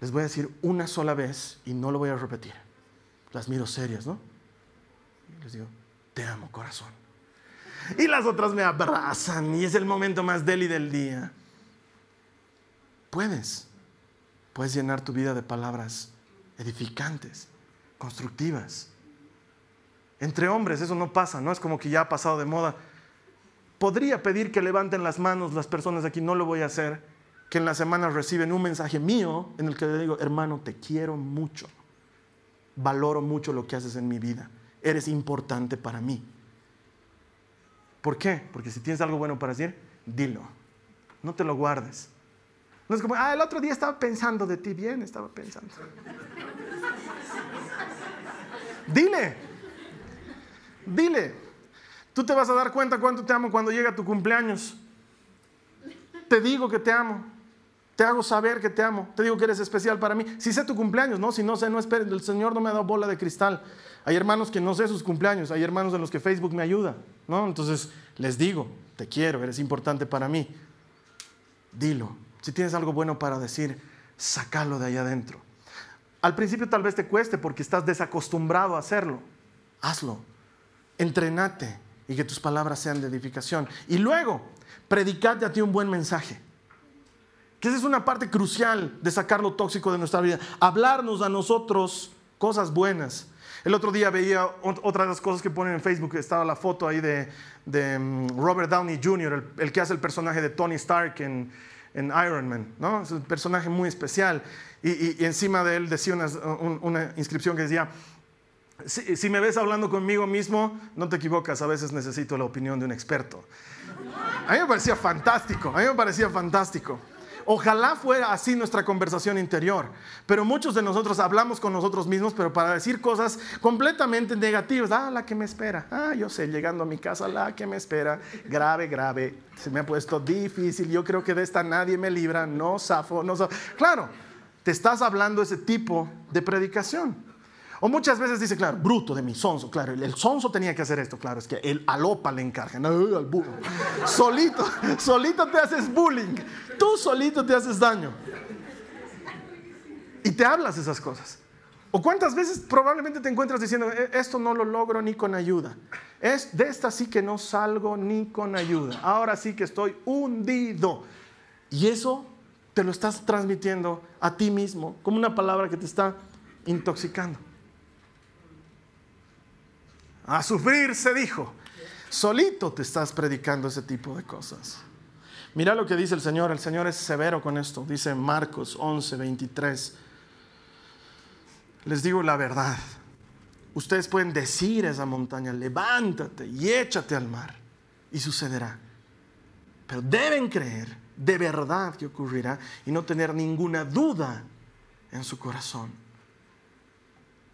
Les voy a decir una sola vez y no lo voy a repetir. Las miro serias, ¿no? Y les digo, te amo, corazón. Y las otras me abrazan y es el momento más deli del día. Puedes, puedes llenar tu vida de palabras edificantes, constructivas. Entre hombres eso no pasa, no es como que ya ha pasado de moda. Podría pedir que levanten las manos las personas aquí, no lo voy a hacer, que en la semana reciben un mensaje mío en el que le digo, hermano, te quiero mucho, valoro mucho lo que haces en mi vida, eres importante para mí. ¿Por qué? Porque si tienes algo bueno para decir, dilo, no te lo guardes. No es como, ah, el otro día estaba pensando de ti, bien, estaba pensando. Dile, dile, tú te vas a dar cuenta cuánto te amo cuando llega tu cumpleaños. Te digo que te amo, te hago saber que te amo, te digo que eres especial para mí. Si sé tu cumpleaños, ¿no? Si no sé, no esperes, el Señor no me ha dado bola de cristal. Hay hermanos que no sé sus cumpleaños, hay hermanos en los que Facebook me ayuda, ¿no? Entonces les digo, te quiero, eres importante para mí. Dilo, si tienes algo bueno para decir, sácalo de allá adentro. Al principio tal vez te cueste porque estás desacostumbrado a hacerlo. Hazlo. Entrenate y que tus palabras sean de edificación. Y luego, predicate a ti un buen mensaje. Que esa es una parte crucial de sacar lo tóxico de nuestra vida. Hablarnos a nosotros cosas buenas. El otro día veía otra de las cosas que ponen en Facebook, estaba la foto ahí de, mm, Robert Downey Jr., el, que hace el personaje de Tony Stark en, en Iron Man, ¿no? Es un personaje muy especial. Y, encima de él decía una, inscripción que decía, si, me ves hablando conmigo mismo, no te equivocas, a veces necesito la opinión de un experto. A mí me parecía fantástico, a mí me parecía fantástico. Ojalá fuera así nuestra conversación interior, pero muchos de nosotros hablamos con nosotros mismos, pero para decir cosas completamente negativas. Ah, la que me espera. Ah, yo sé, llegando a mi casa, la que me espera. Grave, grave. Se me ha puesto difícil. Yo creo que de esta nadie me libra. No zafo, no zafo. Claro, te estás hablando ese tipo de predicación. O muchas veces dice, claro, bruto de mi sonso, claro, el, sonso tenía que hacer esto, claro, es que el alopa le encarga, no, al burro. solito, solito te haces bullying, tú solito te haces daño. Y te hablas esas cosas. O cuántas veces probablemente te encuentras diciendo, e, esto no lo logro ni con ayuda. Es, de esta sí que no salgo ni con ayuda. Ahora sí que estoy hundido. Y eso te lo estás transmitiendo a ti mismo como una palabra que te está intoxicando. A sufrir se dijo. Solito te estás predicando ese tipo de cosas. Mira lo que dice el Señor. El Señor es severo con esto. Dice Marcos 11, 23. Les digo la verdad. Ustedes pueden decir a esa montaña, levántate y échate al mar. Y sucederá. Pero deben creer de verdad que ocurrirá y no tener ninguna duda en su corazón.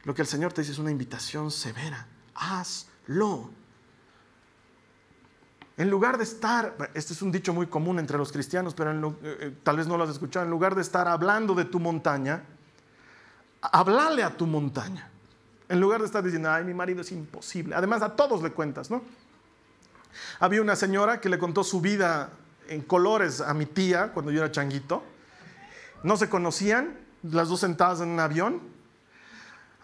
Lo que el Señor te dice es una invitación severa hazlo. En lugar de estar, este es un dicho muy común entre los cristianos, pero eh, eh, tal vez no lo has escuchado, en lugar de estar hablando de tu montaña, hablale a tu montaña. En lugar de estar diciendo, ay, mi marido es imposible. Además, a todos le cuentas, ¿no? Había una señora que le contó su vida en colores a mi tía cuando yo era changuito. No se conocían, las dos sentadas en un avión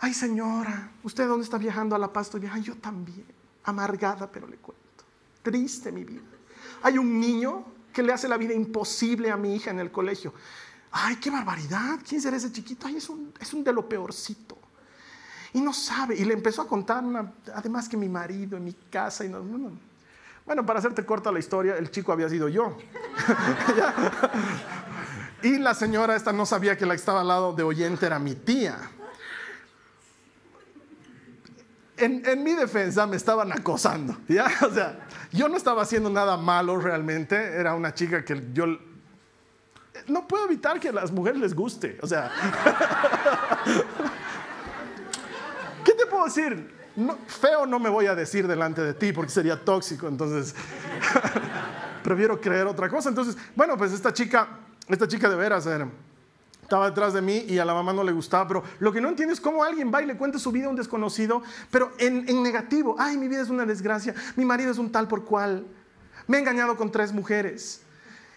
ay señora, ¿usted dónde está viajando a La Paz? Estoy viajando, yo también, amargada, pero le cuento, triste mi vida. Hay un niño que le hace la vida imposible a mi hija en el colegio. Ay, qué barbaridad. ¿Quién será ese chiquito? Ay, es un, es un de lo peorcito. Y no sabe. Y le empezó a contar, además que mi marido en mi casa. Y no, Bueno, para hacerte corta la historia, el chico había sido yo. y la señora esta no sabía que la que estaba al lado de oyente era mi tía. En, en, mi defensa me estaban acosando, ¿ya? O sea, yo no estaba haciendo nada malo realmente, era una chica que yo no puedo evitar que a las mujeres les guste. O sea, ¿qué te puedo decir? feo no me voy a decir delante de ti porque sería tóxico, entonces prefiero creer otra cosa. Entonces, bueno, pues esta chica, esta chica de veras era, estaba detrás de mí y a la mamá no le gustaba, pero lo que no entiendo es cómo alguien va y le cuenta su vida a un desconocido, pero en, en negativo. Ay, mi vida es una desgracia, mi marido es un tal por cual, me he engañado con tres mujeres.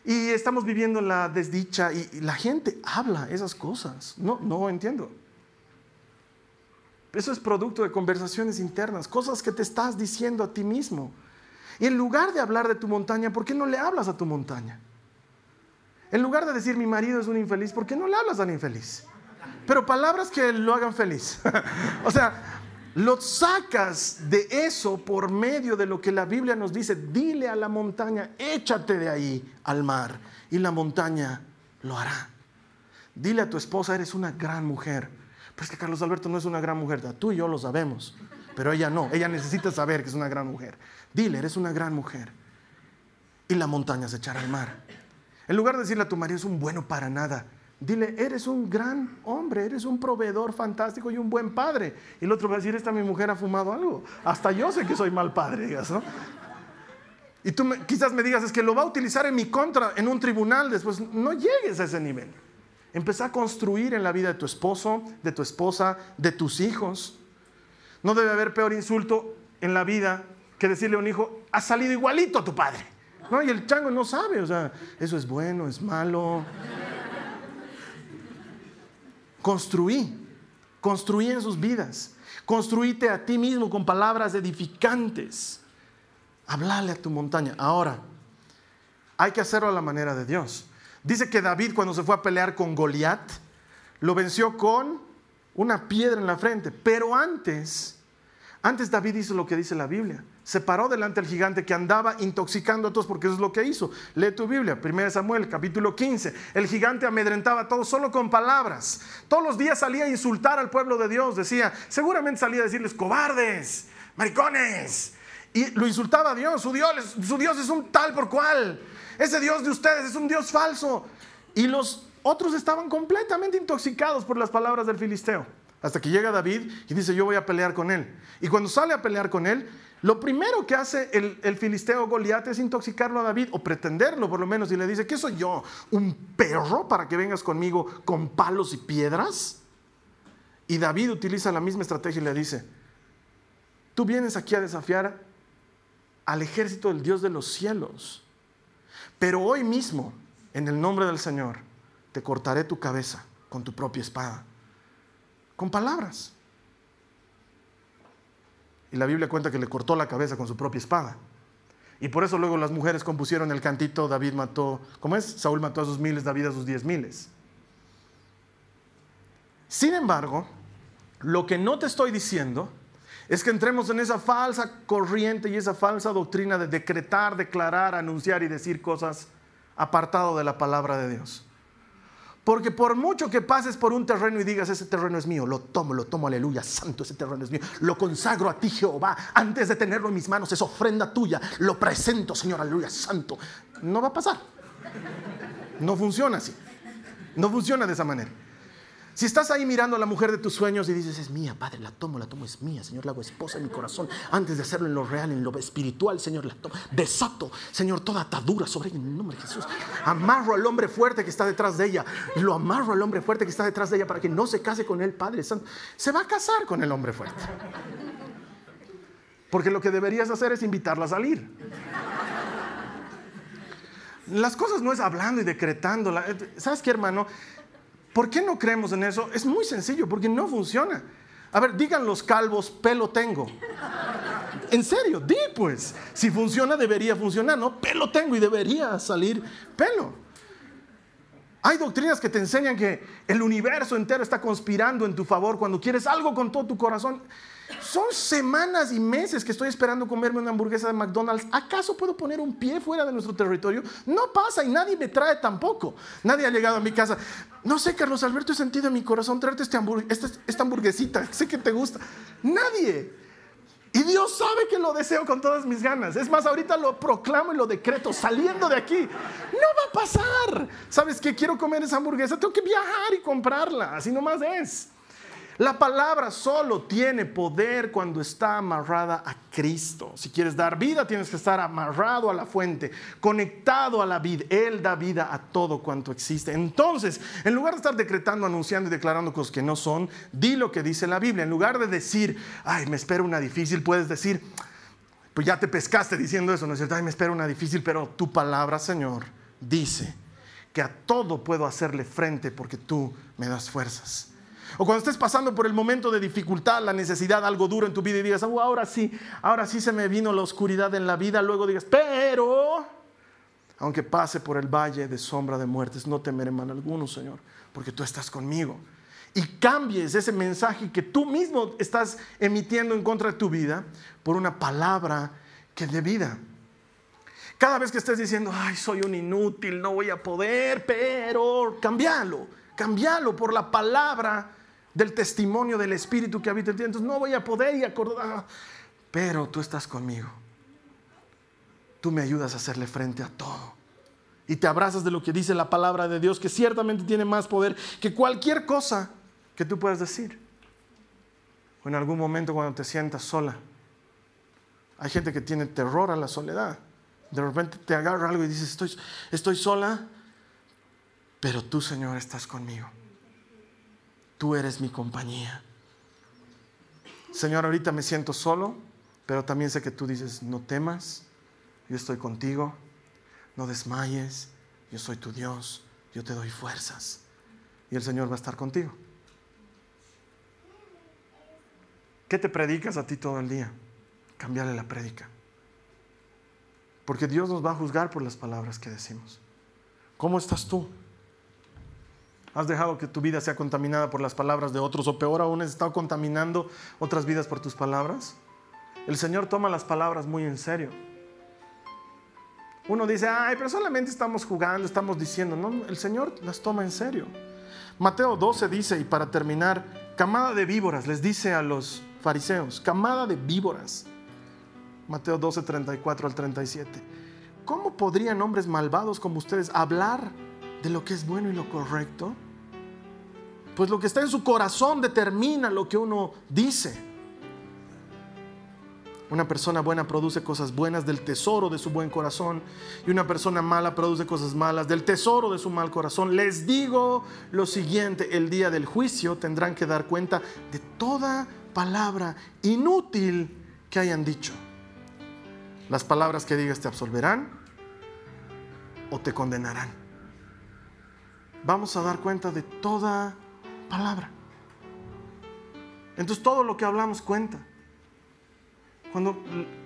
Y estamos viviendo la desdicha y, la gente habla esas cosas. No, no entiendo. Eso es producto de conversaciones internas, cosas que te estás diciendo a ti mismo. Y en lugar de hablar de tu montaña, ¿por qué no le hablas a tu montaña? En lugar de decir mi marido es un infeliz, ¿por qué no le hablas al infeliz? Pero palabras que lo hagan feliz. o sea, lo sacas de eso por medio de lo que la Biblia nos dice. Dile a la montaña, échate de ahí al mar. Y la montaña lo hará. Dile a tu esposa, eres una gran mujer. Pero es que Carlos Alberto no es una gran mujer. Tú y yo lo sabemos. Pero ella no. Ella necesita saber que es una gran mujer. Dile, eres una gran mujer. Y la montaña se echará al mar. En lugar de decirle a tu marido, es un bueno para nada. Dile, eres un gran hombre, eres un proveedor fantástico y un buen padre. Y el otro va a decir, esta mi mujer ha fumado algo. Hasta yo sé que soy mal padre, digas, ¿no? Y tú quizás me digas, es que lo va a utilizar en mi contra en un tribunal después. No llegues a ese nivel. Empezá a construir en la vida de tu esposo, de tu esposa, de tus hijos. No debe haber peor insulto en la vida que decirle a un hijo, has salido igualito a tu padre. ¿No? Y el chango no sabe, o sea, eso es bueno, es malo. Construí, construí en sus vidas. Construíte a ti mismo con palabras edificantes. Hablale a tu montaña. Ahora, hay que hacerlo a la manera de Dios. Dice que David cuando se fue a pelear con Goliat, lo venció con una piedra en la frente. Pero antes, antes David hizo lo que dice la Biblia se paró delante del gigante que andaba intoxicando a todos, porque eso es lo que hizo. Lee tu Biblia, 1 Samuel, capítulo 15. El gigante amedrentaba a todos solo con palabras. Todos los días salía a insultar al pueblo de Dios. Decía, seguramente salía a decirles, cobardes, maricones. Y lo insultaba a Dios. Su Dios, su Dios es un tal por cual. Ese Dios de ustedes es un Dios falso. Y los otros estaban completamente intoxicados por las palabras del filisteo. Hasta que llega David y dice, yo voy a pelear con él. Y cuando sale a pelear con él, lo primero que hace el, filisteo Goliat es intoxicarlo a David, o pretenderlo por lo menos, y le dice, ¿qué soy yo? ¿Un perro para que vengas conmigo con palos y piedras? Y David utiliza la misma estrategia y le dice, tú vienes aquí a desafiar al ejército del Dios de los cielos, pero hoy mismo, en el nombre del Señor, te cortaré tu cabeza con tu propia espada, con palabras. Y la Biblia cuenta que le cortó la cabeza con su propia espada. Y por eso luego las mujeres compusieron el cantito, David mató, ¿cómo es? Saúl mató a sus miles, David a sus diez miles. Sin embargo, lo que no te estoy diciendo es que entremos en esa falsa corriente y esa falsa doctrina de decretar, declarar, anunciar y decir cosas apartado de la palabra de Dios. Porque por mucho que pases por un terreno y digas, ese terreno es mío, lo tomo, lo tomo, aleluya, santo, ese terreno es mío, lo consagro a ti, Jehová, antes de tenerlo en mis manos, es ofrenda tuya, lo presento, Señor, aleluya, santo. No va a pasar. No funciona así. No funciona de esa manera. Si estás ahí mirando a la mujer de tus sueños y dices, es mía, Padre, la tomo, la tomo, es mía, Señor, la hago esposa en mi corazón, antes de hacerlo en lo real, en lo espiritual, Señor, la tomo, desato, Señor, toda atadura sobre ella en el nombre de Jesús. Amarro al hombre fuerte que está detrás de ella, lo amarro al hombre fuerte que está detrás de ella para que no se case con él, Padre Santo. Se va a casar con el hombre fuerte. Porque lo que deberías hacer es invitarla a salir. Las cosas no es hablando y decretando. ¿Sabes qué, hermano? ¿Por qué no creemos en eso? Es muy sencillo, porque no funciona. A ver, digan los calvos, pelo tengo. En serio, di pues. Si funciona, debería funcionar, ¿no? Pelo tengo y debería salir pelo. Hay doctrinas que te enseñan que el universo entero está conspirando en tu favor cuando quieres algo con todo tu corazón. Son semanas y meses que estoy esperando comerme una hamburguesa de McDonald's. ¿Acaso puedo poner un pie fuera de nuestro territorio? No pasa y nadie me trae tampoco. Nadie ha llegado a mi casa. No sé, Carlos Alberto, he sentido en mi corazón traerte este esta, esta hamburguesita. Sé que te gusta. Nadie. Y Dios sabe que lo deseo con todas mis ganas. Es más, ahorita lo proclamo y lo decreto saliendo de aquí. No va a pasar. ¿Sabes qué? Quiero comer esa hamburguesa. Tengo que viajar y comprarla. Así nomás es. La palabra solo tiene poder cuando está amarrada a Cristo. Si quieres dar vida, tienes que estar amarrado a la fuente, conectado a la vida. Él da vida a todo cuanto existe. Entonces, en lugar de estar decretando, anunciando y declarando cosas que no son, di lo que dice la Biblia. En lugar de decir, ay, me espera una difícil, puedes decir, pues ya te pescaste diciendo eso, ¿no es cierto? Ay, me espera una difícil, pero tu palabra, Señor, dice que a todo puedo hacerle frente porque tú me das fuerzas. O cuando estés pasando por el momento de dificultad, la necesidad, algo duro en tu vida y digas, oh, ahora sí, ahora sí se me vino la oscuridad en la vida, luego digas, pero, aunque pase por el valle de sombra de muertes, no temeré mal alguno, Señor, porque tú estás conmigo. Y cambies ese mensaje que tú mismo estás emitiendo en contra de tu vida por una palabra que es de vida. Cada vez que estés diciendo, ay, soy un inútil, no voy a poder, pero cambialo, cambialo por la palabra del testimonio del Espíritu que habita en ti. Entonces no voy a poder y acordar, pero tú estás conmigo. Tú me ayudas a hacerle frente a todo. Y te abrazas de lo que dice la palabra de Dios, que ciertamente tiene más poder que cualquier cosa que tú puedas decir. O en algún momento cuando te sientas sola. Hay gente que tiene terror a la soledad. De repente te agarra algo y dices, estoy, estoy sola, pero tú, Señor, estás conmigo tú eres mi compañía. Señor, ahorita me siento solo, pero también sé que tú dices, no temas, yo estoy contigo, no desmayes, yo soy tu Dios, yo te doy fuerzas y el Señor va a estar contigo. ¿Qué te predicas a ti todo el día? Cambiarle la prédica. Porque Dios nos va a juzgar por las palabras que decimos. ¿Cómo estás tú? ¿Has dejado que tu vida sea contaminada por las palabras de otros o peor aún has estado contaminando otras vidas por tus palabras? El Señor toma las palabras muy en serio. Uno dice, ay, pero solamente estamos jugando, estamos diciendo. No, el Señor las toma en serio. Mateo 12 dice, y para terminar, camada de víboras, les dice a los fariseos, camada de víboras. Mateo 12, 34 al 37. ¿Cómo podrían hombres malvados como ustedes hablar de lo que es bueno y lo correcto? Pues lo que está en su corazón determina lo que uno dice. Una persona buena produce cosas buenas del tesoro de su buen corazón y una persona mala produce cosas malas del tesoro de su mal corazón. Les digo lo siguiente, el día del juicio tendrán que dar cuenta de toda palabra inútil que hayan dicho. Las palabras que digas te absolverán o te condenarán vamos a dar cuenta de toda palabra. Entonces todo lo que hablamos cuenta. Cuando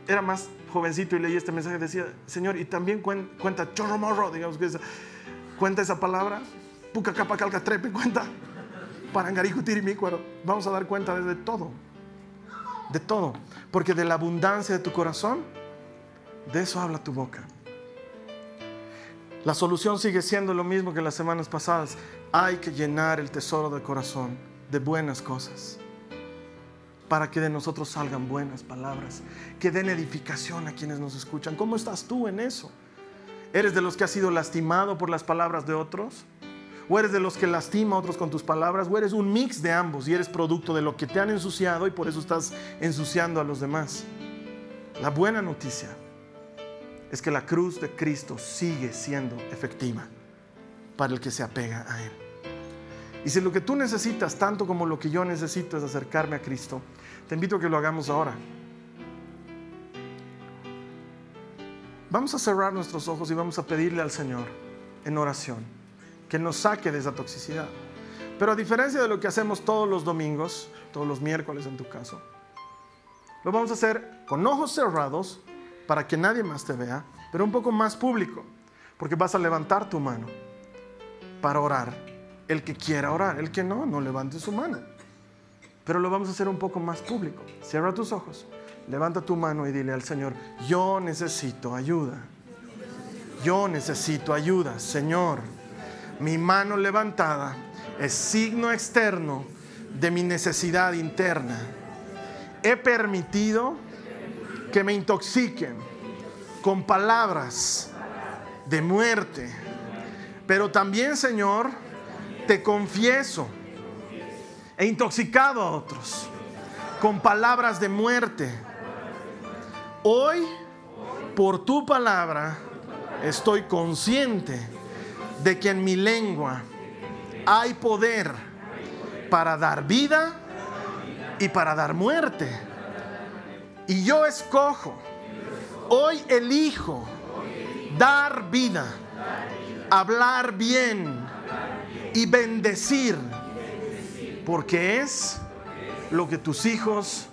era más jovencito y leí este mensaje decía, Señor, y también cuenta chorro morro, digamos que cuenta esa palabra, puca capa calca trepe, cuenta cuero. Vamos a dar cuenta de todo, de todo, porque de la abundancia de tu corazón, de eso habla tu boca. La solución sigue siendo lo mismo que las semanas pasadas. Hay que llenar el tesoro del corazón de buenas cosas para que de nosotros salgan buenas palabras, que den edificación a quienes nos escuchan. ¿Cómo estás tú en eso? ¿Eres de los que has sido lastimado por las palabras de otros? ¿O eres de los que lastima a otros con tus palabras? ¿O eres un mix de ambos y eres producto de lo que te han ensuciado y por eso estás ensuciando a los demás? La buena noticia es que la cruz de Cristo sigue siendo efectiva para el que se apega a Él. Y si lo que tú necesitas, tanto como lo que yo necesito, es acercarme a Cristo, te invito a que lo hagamos ahora. Vamos a cerrar nuestros ojos y vamos a pedirle al Señor en oración que nos saque de esa toxicidad. Pero a diferencia de lo que hacemos todos los domingos, todos los miércoles en tu caso, lo vamos a hacer con ojos cerrados para que nadie más te vea, pero un poco más público, porque vas a levantar tu mano para orar el que quiera orar. El que no, no levante su mano. Pero lo vamos a hacer un poco más público. Cierra tus ojos, levanta tu mano y dile al Señor, yo necesito ayuda. Yo necesito ayuda, Señor. Mi mano levantada es signo externo de mi necesidad interna. He permitido que me intoxiquen con palabras de muerte. Pero también, Señor, te confieso, he intoxicado a otros con palabras de muerte. Hoy, por tu palabra, estoy consciente de que en mi lengua hay poder para dar vida y para dar muerte. Y yo escojo, hoy elijo dar vida, hablar bien y bendecir, porque es lo que tus hijos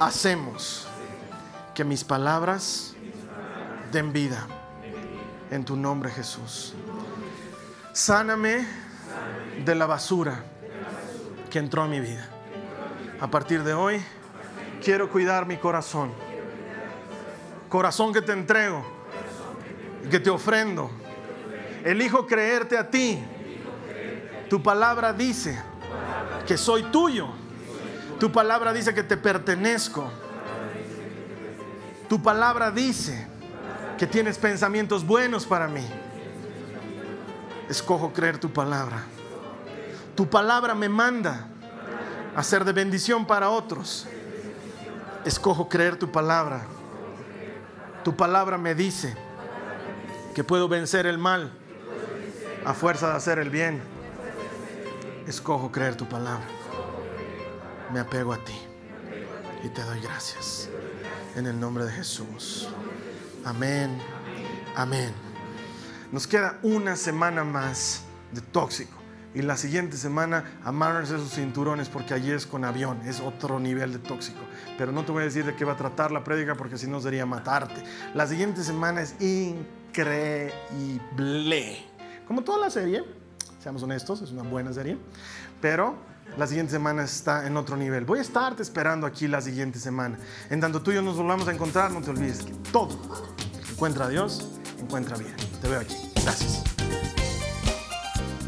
hacemos. Que mis palabras den vida en tu nombre Jesús. Sáname de la basura que entró a mi vida. A partir de hoy, quiero cuidar mi corazón. Corazón que te entrego, que te ofrendo. Elijo creerte a ti. Tu palabra dice que soy tuyo. Tu palabra dice que te pertenezco. Tu palabra dice que tienes pensamientos buenos para mí. Escojo creer tu palabra. Tu palabra me manda a ser de bendición para otros. Escojo creer tu palabra. Tu palabra me dice que puedo vencer el mal a fuerza de hacer el bien. Escojo creer tu palabra. Me apego a ti y te doy gracias. En el nombre de Jesús. Amén. Amén. Nos queda una semana más de tóxico. Y la siguiente semana amárrense sus cinturones porque allí es con avión, es otro nivel de tóxico. Pero no te voy a decir de qué va a tratar la prédica porque si no sería matarte. La siguiente semana es increíble. Como toda la serie, seamos honestos, es una buena serie. Pero la siguiente semana está en otro nivel. Voy a estarte esperando aquí la siguiente semana. En tanto tú y yo nos volvamos a encontrar, no te olvides que todo encuentra a Dios, encuentra bien. Te veo aquí. Gracias.